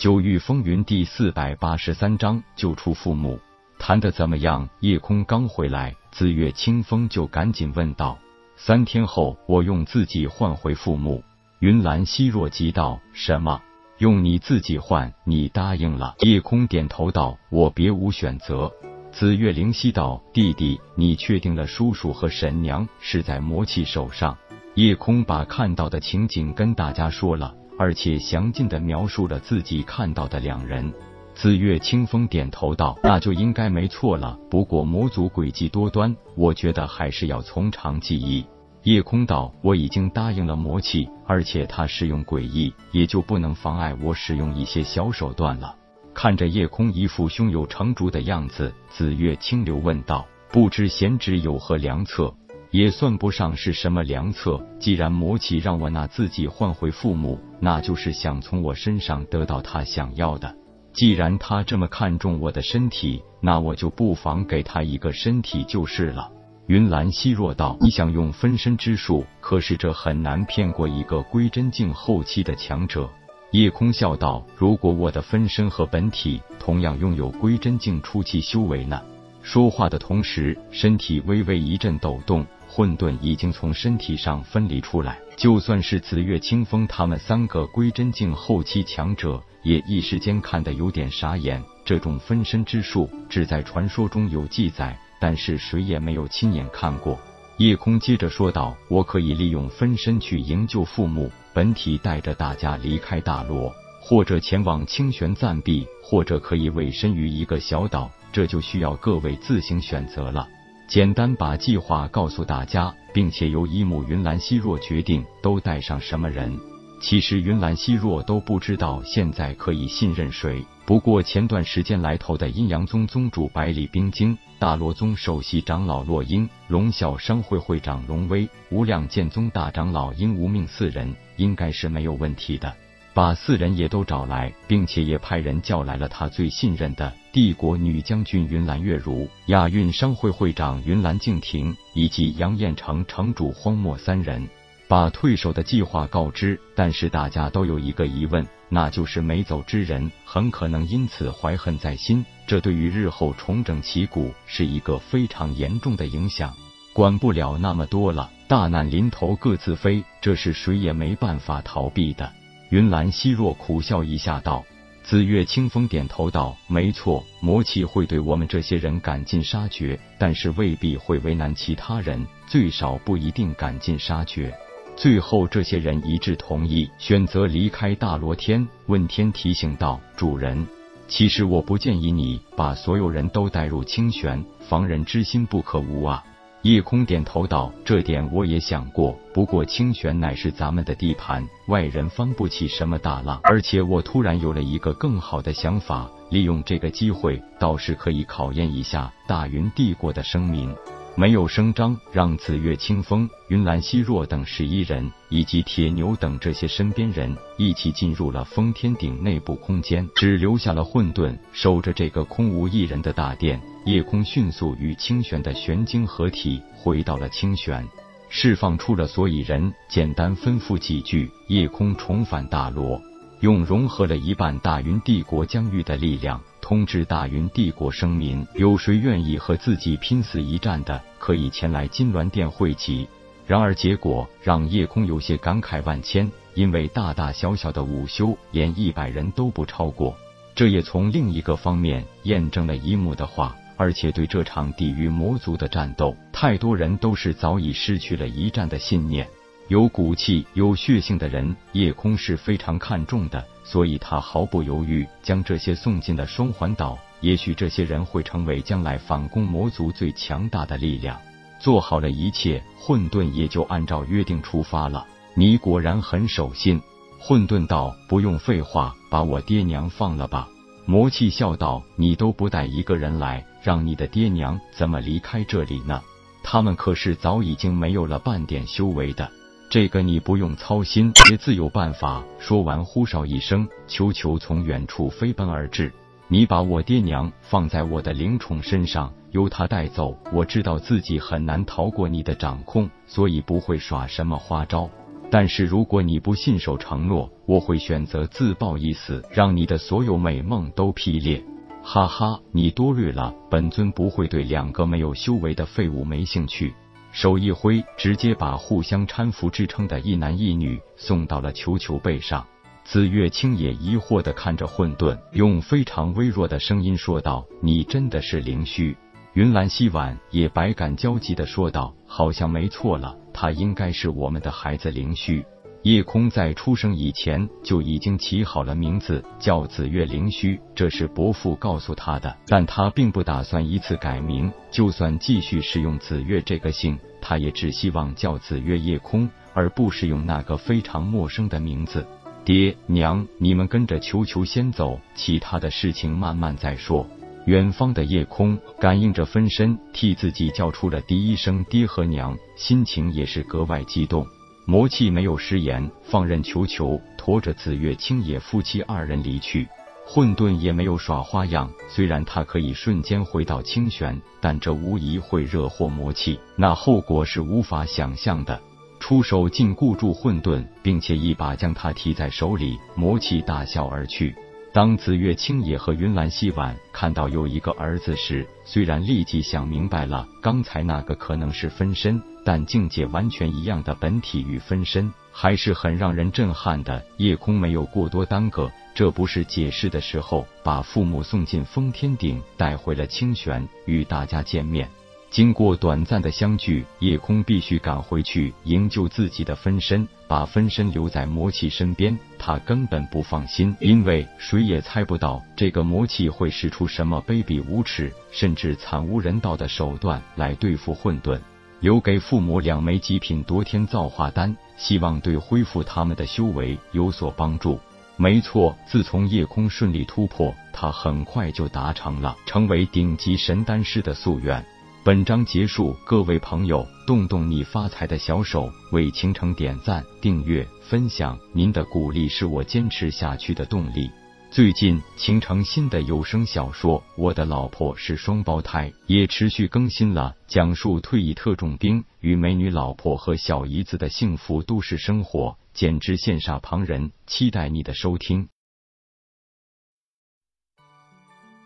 九域风云第四百八十三章救出父母，谈的怎么样？夜空刚回来，紫月清风就赶紧问道。三天后，我用自己换回父母。云岚希若急道：“什么？用你自己换？你答应了？”夜空点头道：“我别无选择。”紫月灵犀道：“弟弟，你确定了叔叔和婶娘是在魔气手上？”夜空把看到的情景跟大家说了。而且详尽的描述了自己看到的两人。紫月清风点头道：“那就应该没错了。不过魔族诡计多端，我觉得还是要从长计议。”夜空道：“我已经答应了魔气，而且他使用诡异，也就不能妨碍我使用一些小手段了。”看着夜空一副胸有成竹的样子，紫月清流问道：“不知贤侄有何良策？”也算不上是什么良策。既然魔气让我拿自己换回父母，那就是想从我身上得到他想要的。既然他这么看重我的身体，那我就不妨给他一个身体就是了。云岚希若道：“你想用分身之术，可是这很难骗过一个归真境后期的强者。”夜空笑道：“如果我的分身和本体同样拥有归真境初期修为呢？”说话的同时，身体微微一阵抖动。混沌已经从身体上分离出来，就算是紫月清风他们三个归真境后期强者，也一时间看得有点傻眼。这种分身之术只在传说中有记载，但是谁也没有亲眼看过。夜空接着说道：“我可以利用分身去营救父母，本体带着大家离开大罗，或者前往清玄暂避，或者可以委身于一个小岛，这就需要各位自行选择了。”简单把计划告诉大家，并且由一木云岚希若决定都带上什么人。其实云岚希若都不知道现在可以信任谁。不过前段时间来投的阴阳宗宗主百里冰晶、大罗宗首席长老洛英、龙啸商会会长龙威、无量剑宗大长老殷无命四人，应该是没有问题的。把四人也都找来，并且也派人叫来了他最信任的帝国女将军云岚月如、亚运商会会长云岚静婷以及杨彦城城主荒漠三人，把退守的计划告知。但是大家都有一个疑问，那就是没走之人很可能因此怀恨在心，这对于日后重整旗鼓是一个非常严重的影响。管不了那么多了，大难临头各自飞，这是谁也没办法逃避的。云岚希若苦笑一下道：“紫月清风点头道，没错，魔气会对我们这些人赶尽杀绝，但是未必会为难其他人，最少不一定赶尽杀绝。最后，这些人一致同意选择离开大罗天。”问天提醒道：“主人，其实我不建议你把所有人都带入清玄，防人之心不可无啊。”夜空点头道：“这点我也想过，不过清玄乃是咱们的地盘，外人翻不起什么大浪。而且我突然有了一个更好的想法，利用这个机会，倒是可以考验一下大云帝国的声名。”没有声张，让紫月清风、云岚希若等十一人，以及铁牛等这些身边人一起进入了封天顶内部空间，只留下了混沌守着这个空无一人的大殿。夜空迅速与清玄的玄晶合体，回到了清玄，释放出了所以人，简单吩咐几句，夜空重返大罗，用融合了一半大云帝国疆域的力量，通知大云帝国生民，有谁愿意和自己拼死一战的，可以前来金銮殿汇集。然而结果让夜空有些感慨万千，因为大大小小的午休连一百人都不超过，这也从另一个方面验证了一木的话。而且对这场抵御魔族的战斗，太多人都是早已失去了一战的信念。有骨气、有血性的人，夜空是非常看重的，所以他毫不犹豫将这些送进了双环岛。也许这些人会成为将来反攻魔族最强大的力量。做好了一切，混沌也就按照约定出发了。你果然很守信。混沌道：“不用废话，把我爹娘放了吧。”魔气笑道：“你都不带一个人来。”让你的爹娘怎么离开这里呢？他们可是早已经没有了半点修为的，这个你不用操心，也自有办法。说完，呼哨一声，球球从远处飞奔而至。你把我爹娘放在我的灵宠身上，由他带走。我知道自己很难逃过你的掌控，所以不会耍什么花招。但是如果你不信守承诺，我会选择自爆一死，让你的所有美梦都劈裂。哈哈，你多虑了，本尊不会对两个没有修为的废物没兴趣。手一挥，直接把互相搀扶支撑的一男一女送到了球球背上。紫月清也疑惑的看着混沌，用非常微弱的声音说道：“你真的是灵虚？”云兰希婉也百感交集的说道：“好像没错了，他应该是我们的孩子灵虚。”夜空在出生以前就已经起好了名字，叫紫月灵虚，这是伯父告诉他的。但他并不打算一次改名，就算继续使用紫月这个姓，他也只希望叫紫月夜空，而不是用那个非常陌生的名字。爹娘，你们跟着球球先走，其他的事情慢慢再说。远方的夜空感应着分身替自己叫出了第一声爹和娘，心情也是格外激动。魔气没有食言，放任球球驮着紫月青野夫妻二人离去。混沌也没有耍花样，虽然他可以瞬间回到清玄，但这无疑会惹祸魔气，那后果是无法想象的。出手禁锢住混沌，并且一把将他提在手里，魔气大笑而去。当紫月青野和云岚希婉看到有一个儿子时，虽然立即想明白了刚才那个可能是分身，但境界完全一样的本体与分身还是很让人震撼的。夜空没有过多耽搁，这不是解释的时候，把父母送进封天顶，带回了清玄，与大家见面。经过短暂的相聚，夜空必须赶回去营救自己的分身，把分身留在魔气身边。他根本不放心，因为谁也猜不到这个魔气会使出什么卑鄙无耻，甚至惨无人道的手段来对付混沌。留给父母两枚极品夺天造化丹，希望对恢复他们的修为有所帮助。没错，自从夜空顺利突破，他很快就达成了成为顶级神丹师的夙愿。本章结束，各位朋友，动动你发财的小手，为倾城点赞、订阅、分享，您的鼓励是我坚持下去的动力。最近，倾城新的有声小说《我的老婆是双胞胎》也持续更新了，讲述退役特种兵与美女老婆和小姨子的幸福都市生活，简直羡煞旁人。期待你的收听。